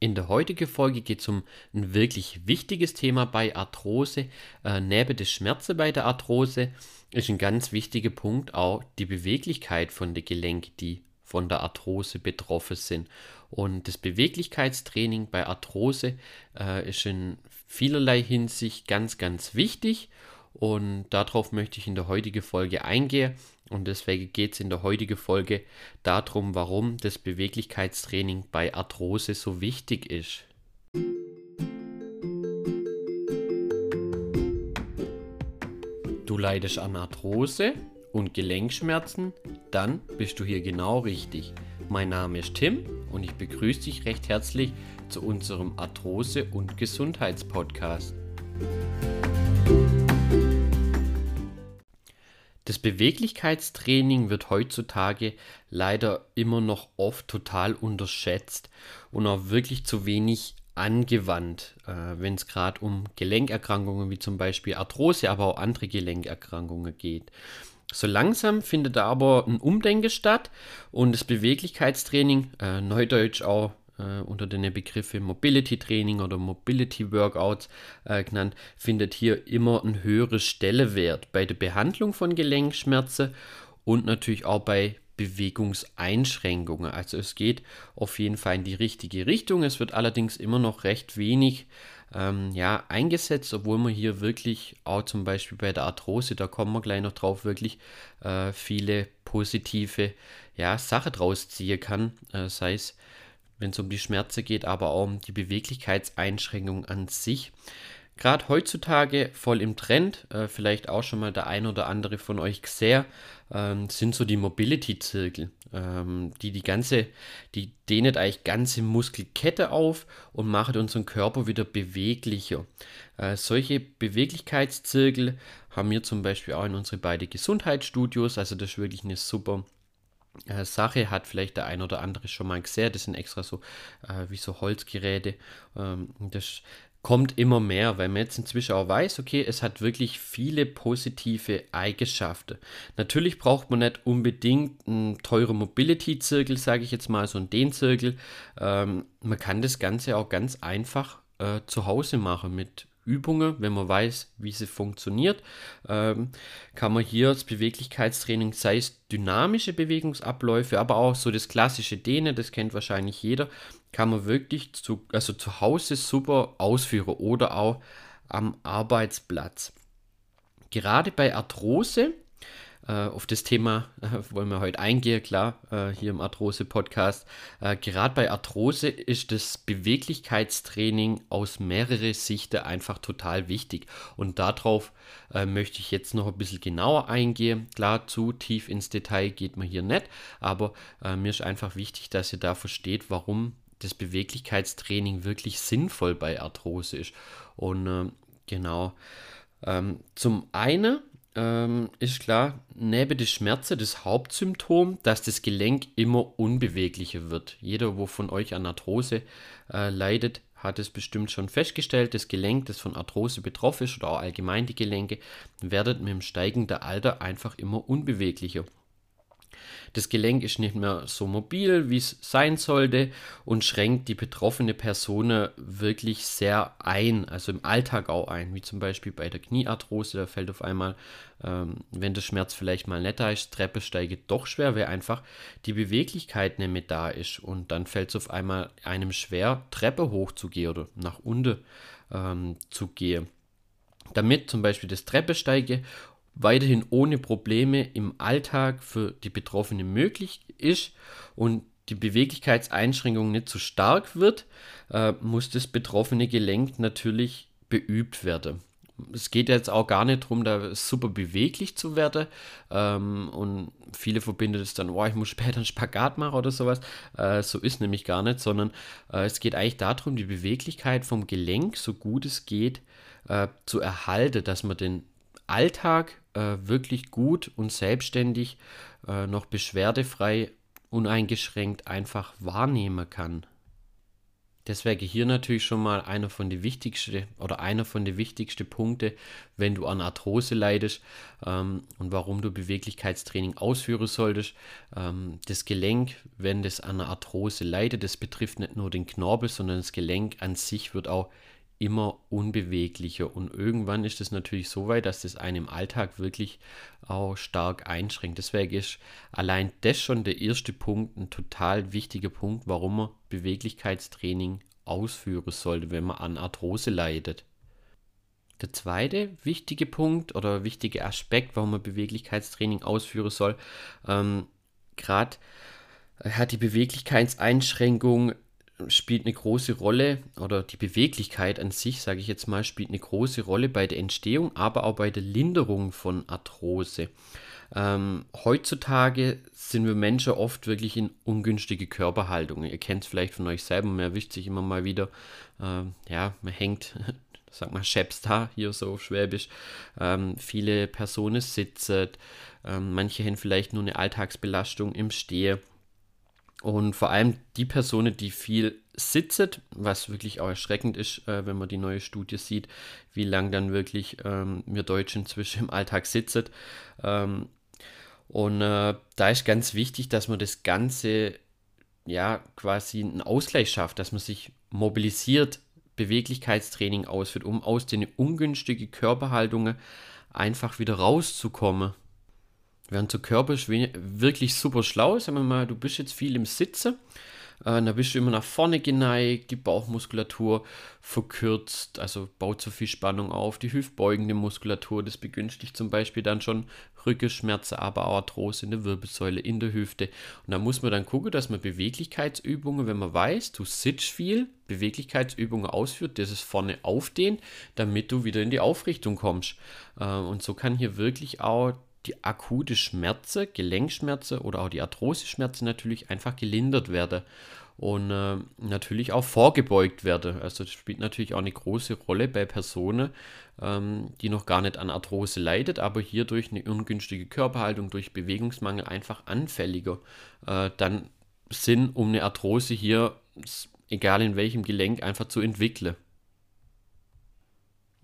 In der heutigen Folge geht es um ein wirklich wichtiges Thema bei Arthrose. Äh, neben der Schmerzen bei der Arthrose ist ein ganz wichtiger Punkt auch die Beweglichkeit von den Gelenken, die von der Arthrose betroffen sind. Und das Beweglichkeitstraining bei Arthrose äh, ist in vielerlei Hinsicht ganz, ganz wichtig. Und darauf möchte ich in der heutigen Folge eingehen. Und deswegen geht es in der heutigen Folge darum, warum das Beweglichkeitstraining bei Arthrose so wichtig ist. Du leidest an Arthrose und Gelenkschmerzen? Dann bist du hier genau richtig. Mein Name ist Tim und ich begrüße dich recht herzlich zu unserem Arthrose- und Gesundheitspodcast. Das Beweglichkeitstraining wird heutzutage leider immer noch oft total unterschätzt und auch wirklich zu wenig angewandt, äh, wenn es gerade um Gelenkerkrankungen wie zum Beispiel Arthrose, aber auch andere Gelenkerkrankungen geht. So langsam findet da aber ein Umdenken statt und das Beweglichkeitstraining, äh, neudeutsch auch äh, unter den Begriffen Mobility Training oder Mobility Workouts äh, genannt, findet hier immer ein höheres Stellewert bei der Behandlung von Gelenkschmerzen und natürlich auch bei Bewegungseinschränkungen. Also es geht auf jeden Fall in die richtige Richtung. Es wird allerdings immer noch recht wenig ähm, ja, eingesetzt, obwohl man hier wirklich auch zum Beispiel bei der Arthrose, da kommen wir gleich noch drauf, wirklich äh, viele positive ja, Sachen draus ziehen kann. Äh, sei es wenn es um die Schmerzen geht, aber auch um die Beweglichkeitseinschränkung an sich. Gerade heutzutage voll im Trend, äh, vielleicht auch schon mal der ein oder andere von euch gesehen, ähm, sind so die Mobility-Zirkel, ähm, die die ganze, die dehnen eigentlich ganze Muskelkette auf und machen unseren Körper wieder beweglicher. Äh, solche Beweglichkeitszirkel haben wir zum Beispiel auch in unsere beiden Gesundheitsstudios, also das ist wirklich eine super äh, Sache hat vielleicht der ein oder andere schon mal gesehen. Das sind extra so äh, wie so Holzgeräte. Ähm, das kommt immer mehr, weil man jetzt inzwischen auch weiß, okay, es hat wirklich viele positive Eigenschaften. Natürlich braucht man nicht unbedingt einen teuren Mobility-Zirkel, sage ich jetzt mal, so einen Den-Zirkel. Ähm, man kann das Ganze auch ganz einfach äh, zu Hause machen mit Übungen, wenn man weiß, wie sie funktioniert, ähm, kann man hier das Beweglichkeitstraining, sei es dynamische Bewegungsabläufe, aber auch so das klassische Dehnen, das kennt wahrscheinlich jeder, kann man wirklich zu, also zu Hause super ausführen oder auch am Arbeitsplatz. Gerade bei Arthrose auf das Thema äh, wollen wir heute eingehen, klar, äh, hier im Arthrose-Podcast. Äh, gerade bei Arthrose ist das Beweglichkeitstraining aus mehreren Sichten einfach total wichtig. Und darauf äh, möchte ich jetzt noch ein bisschen genauer eingehen. Klar, zu tief ins Detail geht man hier nicht, aber äh, mir ist einfach wichtig, dass ihr da versteht, warum das Beweglichkeitstraining wirklich sinnvoll bei Arthrose ist. Und genau. Ähm, zum einen ähm, ist klar, neben der Schmerzen das Hauptsymptom, dass das Gelenk immer unbeweglicher wird. Jeder, wo von euch an Arthrose äh, leidet, hat es bestimmt schon festgestellt, das Gelenk, das von Arthrose betroffen ist oder auch allgemein die Gelenke, werden mit dem steigenden Alter einfach immer unbeweglicher. Das Gelenk ist nicht mehr so mobil, wie es sein sollte und schränkt die betroffene Person wirklich sehr ein, also im Alltag auch ein, wie zum Beispiel bei der Kniearthrose, da fällt auf einmal, ähm, wenn der Schmerz vielleicht mal da ist, Treppe steige doch schwer, weil einfach die Beweglichkeit nicht mehr da ist. Und dann fällt es auf einmal einem schwer, Treppe hochzugehen oder nach unten ähm, zu gehen. Damit zum Beispiel das Treppesteige weiterhin ohne Probleme im Alltag für die Betroffenen möglich ist und die Beweglichkeitseinschränkung nicht zu stark wird, äh, muss das betroffene Gelenk natürlich beübt werden. Es geht jetzt auch gar nicht darum, da super beweglich zu werden. Ähm, und viele verbinden es dann, oh, ich muss später einen Spagat machen oder sowas. Äh, so ist nämlich gar nicht, sondern äh, es geht eigentlich darum, die Beweglichkeit vom Gelenk, so gut es geht, äh, zu erhalten, dass man den Alltag äh, wirklich gut und selbstständig, äh, noch beschwerdefrei, uneingeschränkt einfach wahrnehmen kann. Deswegen hier natürlich schon mal einer von den wichtigsten oder einer von den wichtigsten Punkte, wenn du an Arthrose leidest ähm, und warum du Beweglichkeitstraining ausführen solltest. Ähm, das Gelenk, wenn das an Arthrose leidet, das betrifft nicht nur den Knorpel, sondern das Gelenk an sich wird auch immer unbeweglicher. Und irgendwann ist es natürlich so weit, dass das einen im Alltag wirklich auch stark einschränkt. Deswegen ist allein das schon der erste Punkt, ein total wichtiger Punkt, warum man Beweglichkeitstraining ausführen sollte, wenn man an Arthrose leidet. Der zweite wichtige Punkt oder wichtige Aspekt, warum man Beweglichkeitstraining ausführen soll, ähm, gerade hat die Beweglichkeitseinschränkung spielt eine große Rolle oder die Beweglichkeit an sich, sage ich jetzt mal, spielt eine große Rolle bei der Entstehung, aber auch bei der Linderung von Arthrose. Ähm, heutzutage sind wir Menschen oft wirklich in ungünstige Körperhaltungen. Ihr kennt es vielleicht von euch selber, man erwischt sich immer mal wieder, ähm, ja, man hängt, sag mal, Schäbst da, hier so schwäbisch. Ähm, viele Personen sitzen, ähm, manche haben vielleicht nur eine Alltagsbelastung im Stehen und vor allem die Personen, die viel sitzen, was wirklich auch erschreckend ist, äh, wenn man die neue Studie sieht, wie lang dann wirklich ähm, wir Deutschen inzwischen im Alltag sitzen. Ähm, und äh, da ist ganz wichtig, dass man das Ganze ja quasi einen Ausgleich schafft, dass man sich mobilisiert, Beweglichkeitstraining ausführt, um aus den ungünstigen Körperhaltungen einfach wieder rauszukommen. Während so körperlich wirklich super schlau, sagen wir mal, du bist jetzt viel im Sitzen, äh, da bist du immer nach vorne geneigt, die Bauchmuskulatur verkürzt, also baut so viel Spannung auf, die hüftbeugende Muskulatur, das begünstigt zum Beispiel dann schon Rückenschmerzen, aber auch Arthrose in der Wirbelsäule, in der Hüfte. Und da muss man dann gucken, dass man Beweglichkeitsübungen, wenn man weiß, du sitzt viel, Beweglichkeitsübungen ausführt, das ist vorne aufdehnt, damit du wieder in die Aufrichtung kommst. Äh, und so kann hier wirklich auch die akute Schmerze, Gelenkschmerze oder auch die Arthrose-Schmerze natürlich einfach gelindert werde und äh, natürlich auch vorgebeugt werde. Also das spielt natürlich auch eine große Rolle bei Personen, ähm, die noch gar nicht an Arthrose leidet, aber hier durch eine ungünstige Körperhaltung, durch Bewegungsmangel einfach anfälliger äh, dann sind, um eine Arthrose hier, egal in welchem Gelenk, einfach zu entwickeln.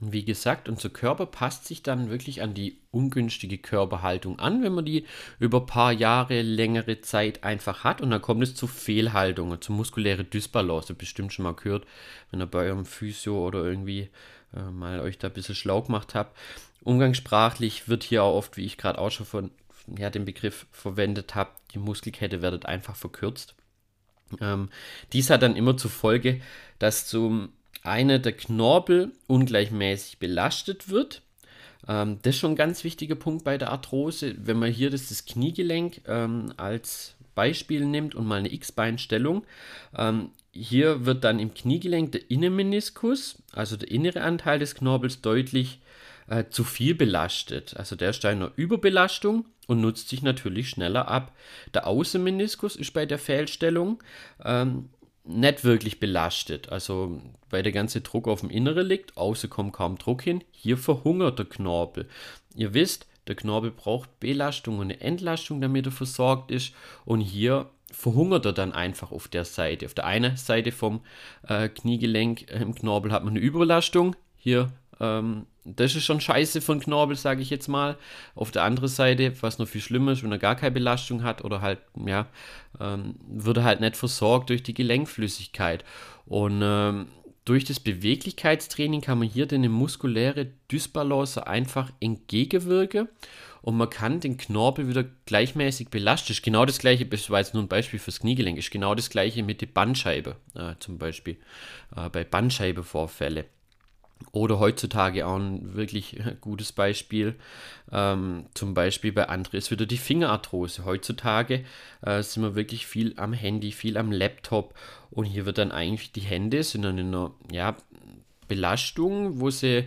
Wie gesagt, unser Körper passt sich dann wirklich an die ungünstige Körperhaltung an, wenn man die über ein paar Jahre, längere Zeit einfach hat. Und dann kommt es zu Fehlhaltungen, zu muskuläre Dysbalance. Bestimmt schon mal gehört, wenn ihr bei eurem Physio oder irgendwie äh, mal euch da ein bisschen schlau gemacht habt. Umgangssprachlich wird hier auch oft, wie ich gerade auch schon von ja, den Begriff verwendet habe, die Muskelkette wird einfach verkürzt. Ähm, dies hat dann immer zur Folge, dass zum eine der Knorpel ungleichmäßig belastet wird. Ähm, das ist schon ein ganz wichtiger Punkt bei der Arthrose. Wenn man hier das, das Kniegelenk ähm, als Beispiel nimmt und mal eine X-Beinstellung, ähm, hier wird dann im Kniegelenk der Innenmeniskus, also der innere Anteil des Knorpels, deutlich äh, zu viel belastet. Also der ist einer Überbelastung und nutzt sich natürlich schneller ab. Der Außenmeniskus ist bei der Fehlstellung ähm, nicht wirklich belastet. Also weil der ganze Druck auf dem Inneren liegt, außer kommt kaum Druck hin. Hier verhungert der Knorpel. Ihr wisst, der Knorpel braucht Belastung und eine Entlastung, damit er versorgt ist. Und hier verhungert er dann einfach auf der Seite. Auf der einen Seite vom äh, Kniegelenk äh, im Knorpel hat man eine Überbelastung. Hier ähm, das ist schon scheiße von Knorpel, sage ich jetzt mal. Auf der anderen Seite, was noch viel schlimmer ist, wenn er gar keine Belastung hat oder halt, ja, ähm, wird er halt nicht versorgt durch die Gelenkflüssigkeit. Und ähm, durch das Beweglichkeitstraining kann man hier eine muskuläre Dysbalance einfach entgegenwirken und man kann den Knorpel wieder gleichmäßig belasten. Ist genau das gleiche, das war jetzt nur ein Beispiel fürs Kniegelenk, ist genau das gleiche mit der Bandscheibe, äh, zum Beispiel äh, bei Bandscheibevorfälle. Oder heutzutage auch ein wirklich gutes Beispiel, ähm, zum Beispiel bei André ist wieder die Fingerarthrose. Heutzutage äh, sind wir wirklich viel am Handy, viel am Laptop und hier wird dann eigentlich die Hände sind dann in einer ja, Belastung, wo sie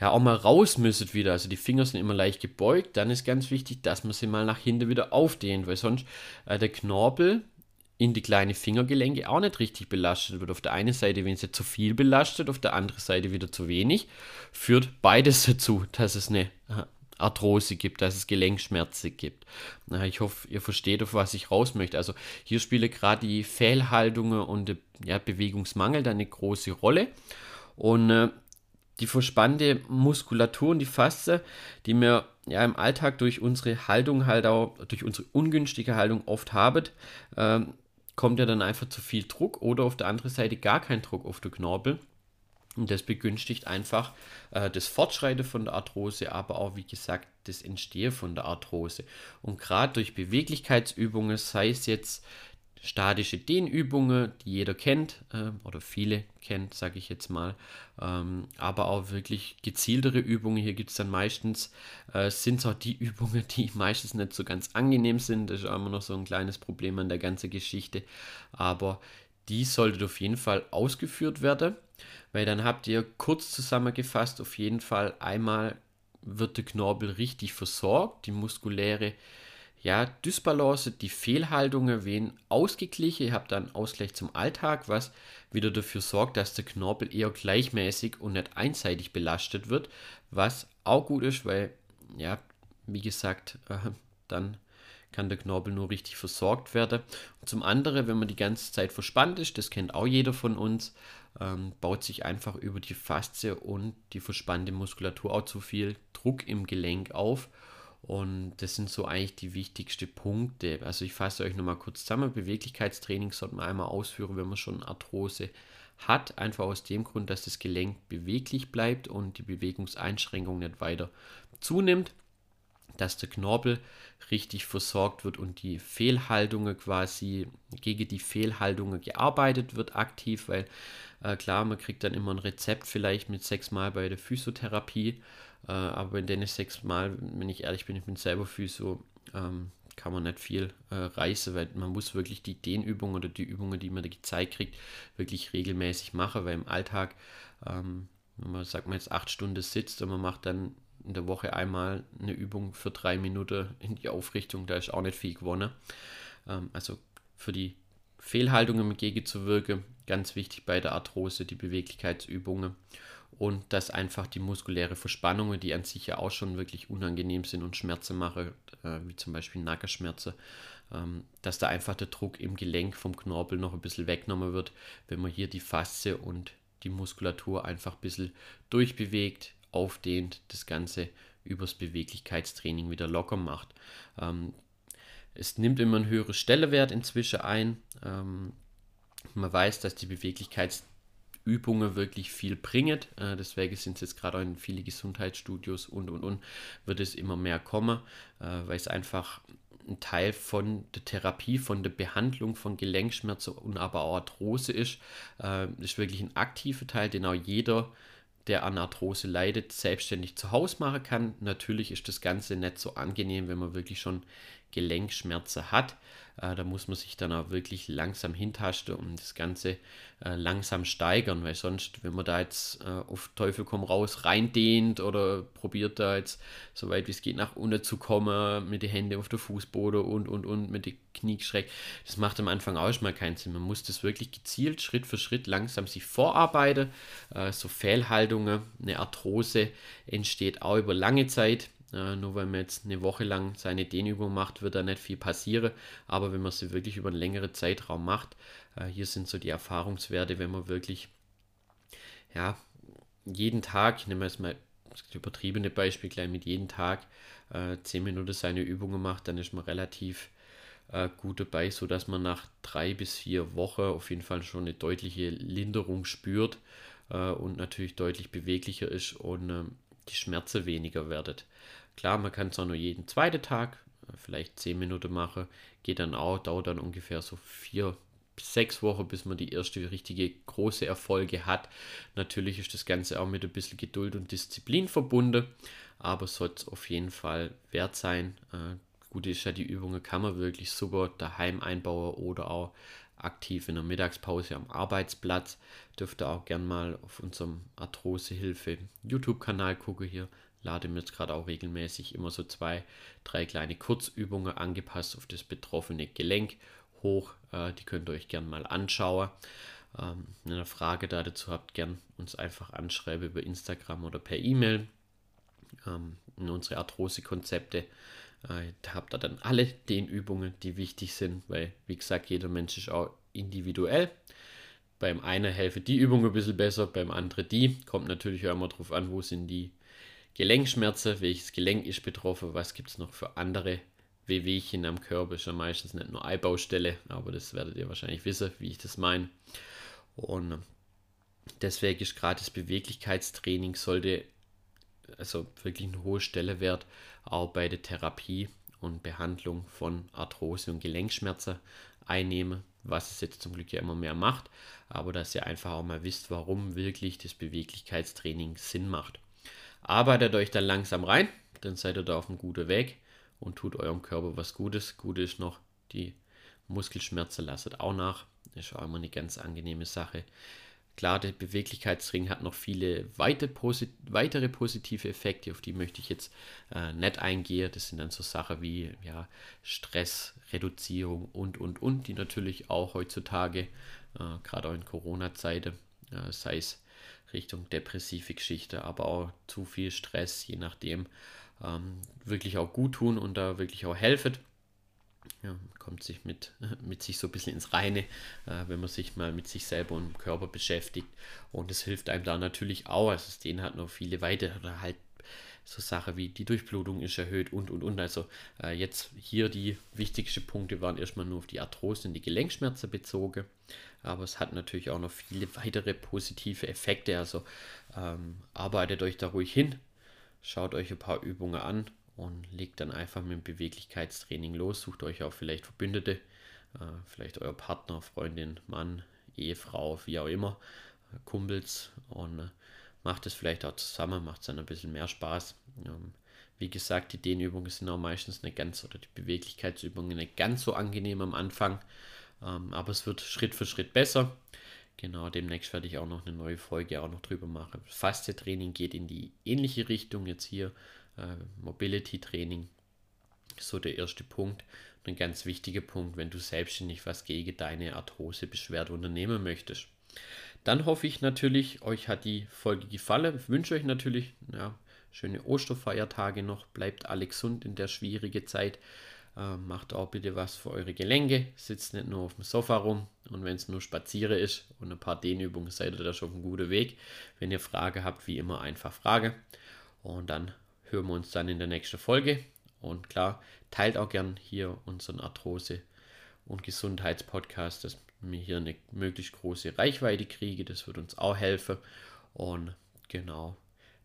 ja auch mal raus müssen wieder. Also die Finger sind immer leicht gebeugt. Dann ist ganz wichtig, dass man sie mal nach hinten wieder aufdehnt, weil sonst äh, der Knorpel, in die kleinen Fingergelenke auch nicht richtig belastet wird. Auf der einen Seite, wenn sie zu viel belastet, auf der anderen Seite wieder zu wenig, führt beides dazu, dass es eine Arthrose gibt, dass es Gelenkschmerzen gibt. Ich hoffe, ihr versteht, auf was ich raus möchte. Also hier spiele gerade die Fehlhaltungen und der ja, Bewegungsmangel da eine große Rolle. Und äh, die verspannte Muskulatur und die Faste, die wir ja im Alltag durch unsere Haltung halt auch, durch unsere ungünstige Haltung oft haben, äh, kommt ja dann einfach zu viel Druck oder auf der anderen Seite gar kein Druck auf den Knorpel. Und das begünstigt einfach äh, das Fortschreiten von der Arthrose, aber auch, wie gesagt, das Entstehen von der Arthrose. Und gerade durch Beweglichkeitsübungen, sei es jetzt statische Dehnübungen, die jeder kennt äh, oder viele kennt, sage ich jetzt mal, ähm, aber auch wirklich gezieltere Übungen. Hier gibt es dann meistens, äh, sind es auch die Übungen, die meistens nicht so ganz angenehm sind. Das ist auch immer noch so ein kleines Problem an der ganzen Geschichte. Aber die sollte auf jeden Fall ausgeführt werden, weil dann habt ihr kurz zusammengefasst auf jeden Fall einmal wird der Knorpel richtig versorgt, die muskuläre ja, Dysbalance, die Fehlhaltungen werden ausgeglichen. Ihr habt dann Ausgleich zum Alltag, was wieder dafür sorgt, dass der Knorpel eher gleichmäßig und nicht einseitig belastet wird, was auch gut ist, weil, ja, wie gesagt, äh, dann kann der Knorpel nur richtig versorgt werden. Und zum anderen, wenn man die ganze Zeit verspannt ist, das kennt auch jeder von uns, ähm, baut sich einfach über die Faszie und die verspannte Muskulatur auch zu viel Druck im Gelenk auf. Und das sind so eigentlich die wichtigsten Punkte. Also ich fasse euch nochmal kurz zusammen. Beweglichkeitstraining sollte man einmal ausführen, wenn man schon Arthrose hat. Einfach aus dem Grund, dass das Gelenk beweglich bleibt und die Bewegungseinschränkung nicht weiter zunimmt dass der Knorpel richtig versorgt wird und die Fehlhaltungen quasi gegen die Fehlhaltungen gearbeitet wird aktiv, weil äh, klar, man kriegt dann immer ein Rezept vielleicht mit sechs Mal bei der Physiotherapie, äh, aber in den sechs Mal, wenn ich ehrlich bin, ich bin selber Physio, ähm, kann man nicht viel äh, reißen, weil man muss wirklich die Dehnübungen oder die Übungen, die man da gezeigt kriegt, wirklich regelmäßig machen, weil im Alltag, ähm, wenn man sagt man jetzt acht Stunden sitzt und man macht dann in der Woche einmal eine Übung für drei Minuten in die Aufrichtung, da ist auch nicht viel gewonnen. Ähm, also für die Fehlhaltungen entgegenzuwirken, ganz wichtig bei der Arthrose, die Beweglichkeitsübungen und dass einfach die muskuläre Verspannungen, die an sich ja auch schon wirklich unangenehm sind und Schmerzen machen, äh, wie zum Beispiel Nackenschmerzen, ähm, dass da einfach der Druck im Gelenk vom Knorpel noch ein bisschen weggenommen wird, wenn man hier die Faszie und die Muskulatur einfach ein bisschen durchbewegt, aufdehnt, das Ganze übers Beweglichkeitstraining wieder locker macht. Ähm, es nimmt immer einen höheren Stellenwert inzwischen ein. Ähm, man weiß, dass die Beweglichkeitsübungen wirklich viel bringen. Äh, deswegen sind es jetzt gerade auch in viele Gesundheitsstudios und und und wird es immer mehr kommen, äh, weil es einfach ein Teil von der Therapie, von der Behandlung von Gelenkschmerzen und aber auch Arthrose ist. Äh, ist wirklich ein aktiver Teil, den auch jeder der an Arthrose leidet, selbstständig zu Hause machen kann. Natürlich ist das Ganze nicht so angenehm, wenn man wirklich schon Gelenkschmerzen hat. Äh, da muss man sich dann auch wirklich langsam hintasten und das Ganze äh, langsam steigern, weil sonst, wenn man da jetzt äh, auf Teufel komm raus reindehnt oder probiert da jetzt so weit wie es geht nach unten zu kommen, mit den Händen auf der Fußboden und und und mit den Knie das macht am Anfang auch schon mal keinen Sinn. Man muss das wirklich gezielt Schritt für Schritt langsam sich vorarbeiten. Äh, so Fehlhaltungen, eine Arthrose entsteht auch über lange Zeit äh, nur weil man jetzt eine Woche lang seine Dehnübung macht, wird da nicht viel passieren. Aber wenn man sie wirklich über einen längeren Zeitraum macht, äh, hier sind so die Erfahrungswerte, wenn man wirklich, ja, jeden Tag, ich nehme jetzt mal das übertriebene Beispiel gleich mit jeden Tag äh, 10 Minuten seine Übungen macht, dann ist man relativ äh, gut dabei, sodass man nach drei bis vier Wochen auf jeden Fall schon eine deutliche Linderung spürt äh, und natürlich deutlich beweglicher ist und ähm, die Schmerzen weniger werdet. Klar, man kann es auch nur jeden zweiten Tag, äh, vielleicht 10 Minuten machen, geht dann auch, dauert dann ungefähr so vier bis sechs Wochen, bis man die erste richtige große Erfolge hat. Natürlich ist das Ganze auch mit ein bisschen Geduld und Disziplin verbunden, aber sollte es auf jeden Fall wert sein. Äh, gut ist ja, die Übungen kann man wirklich super daheim einbauen oder auch aktiv in der Mittagspause am Arbeitsplatz. Dürft ihr auch gern mal auf unserem Arthrosehilfe YouTube-Kanal gucken hier lade mir jetzt gerade auch regelmäßig immer so zwei, drei kleine Kurzübungen angepasst auf das betroffene Gelenk hoch. Äh, die könnt ihr euch gerne mal anschauen. Ähm, wenn ihr eine Frage da dazu habt, gern uns einfach anschreiben über Instagram oder per E-Mail. ähm, in unsere Arthrose-Konzepte. Äh, da habt ihr dann alle den Übungen, die wichtig sind, weil, wie gesagt, jeder Mensch ist auch individuell. Beim einen helfen die Übungen ein bisschen besser, beim anderen die. Kommt natürlich auch immer darauf an, wo sind die Gelenkschmerzen, welches Gelenk ist betroffen, was gibt es noch für andere Wehwehchen am Körper. Ist ja meistens nicht nur Eibaustelle, aber das werdet ihr wahrscheinlich wissen, wie ich das meine. Und deswegen ist gerade das Beweglichkeitstraining sollte also wirklich eine hohe Stelle wert, auch bei der Therapie und Behandlung von Arthrose und Gelenkschmerzen einnehmen, was es jetzt zum Glück ja immer mehr macht, aber dass ihr einfach auch mal wisst, warum wirklich das Beweglichkeitstraining Sinn macht. Arbeitet euch dann langsam rein, dann seid ihr da auf einem guten Weg und tut eurem Körper was Gutes. Gut ist noch, die Muskelschmerzen lasset auch nach. Ist auch immer eine ganz angenehme Sache. Klar, der Beweglichkeitsring hat noch viele weitere positive Effekte, auf die möchte ich jetzt äh, nicht eingehen. Das sind dann so Sachen wie ja, Stressreduzierung und, und, und, die natürlich auch heutzutage, äh, gerade auch in Corona-Zeiten, äh, sei es Richtung depressive Geschichte, aber auch zu viel Stress, je nachdem, ähm, wirklich auch gut tun und da wirklich auch helfen ja, kommt sich mit, mit sich so ein bisschen ins Reine, äh, wenn man sich mal mit sich selber und dem Körper beschäftigt. Und es hilft einem da natürlich auch. Also den hat noch viele weitere halt so Sachen wie die Durchblutung ist erhöht und und und. Also äh, jetzt hier die wichtigsten Punkte waren erstmal nur auf die Arthrose und die Gelenkschmerzen bezogen. Aber es hat natürlich auch noch viele weitere positive Effekte. Also ähm, arbeitet euch da ruhig hin, schaut euch ein paar Übungen an und legt dann einfach mit dem Beweglichkeitstraining los. Sucht euch auch vielleicht Verbündete, äh, vielleicht euer Partner, Freundin, Mann, Ehefrau, wie auch immer, äh, Kumpels und äh, macht es vielleicht auch zusammen, macht es dann ein bisschen mehr Spaß. Ähm, wie gesagt, die Dehnübungen sind auch meistens nicht ganz, oder die Beweglichkeitsübungen nicht ganz so angenehm am Anfang, ähm, aber es wird Schritt für Schritt besser. Genau, demnächst werde ich auch noch eine neue Folge auch noch drüber machen. Faszie-Training geht in die ähnliche Richtung jetzt hier äh, Mobility Training. So der erste Punkt. Und ein ganz wichtiger Punkt, wenn du selbstständig was gegen deine Arthrosebeschwerde unternehmen möchtest. Dann hoffe ich natürlich, euch hat die Folge gefallen. Ich wünsche euch natürlich ja, schöne Osterfeiertage noch. Bleibt alle gesund in der schwierigen Zeit. Äh, macht auch bitte was für eure Gelenke. Sitzt nicht nur auf dem Sofa rum. Und wenn es nur Spazieren ist und ein paar Dehnübungen, seid ihr da schon auf einem guten Weg. Wenn ihr Fragen habt, wie immer einfach Frage. Und dann hören wir uns dann in der nächsten Folge. Und klar, teilt auch gern hier unseren Arthrose- und Gesundheitspodcast, dass wir hier eine möglichst große Reichweite kriege. Das wird uns auch helfen. Und genau,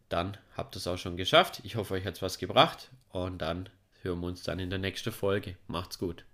dann habt ihr es auch schon geschafft. Ich hoffe, euch hat es was gebracht. Und dann hören wir uns dann in der nächsten Folge. Macht's gut.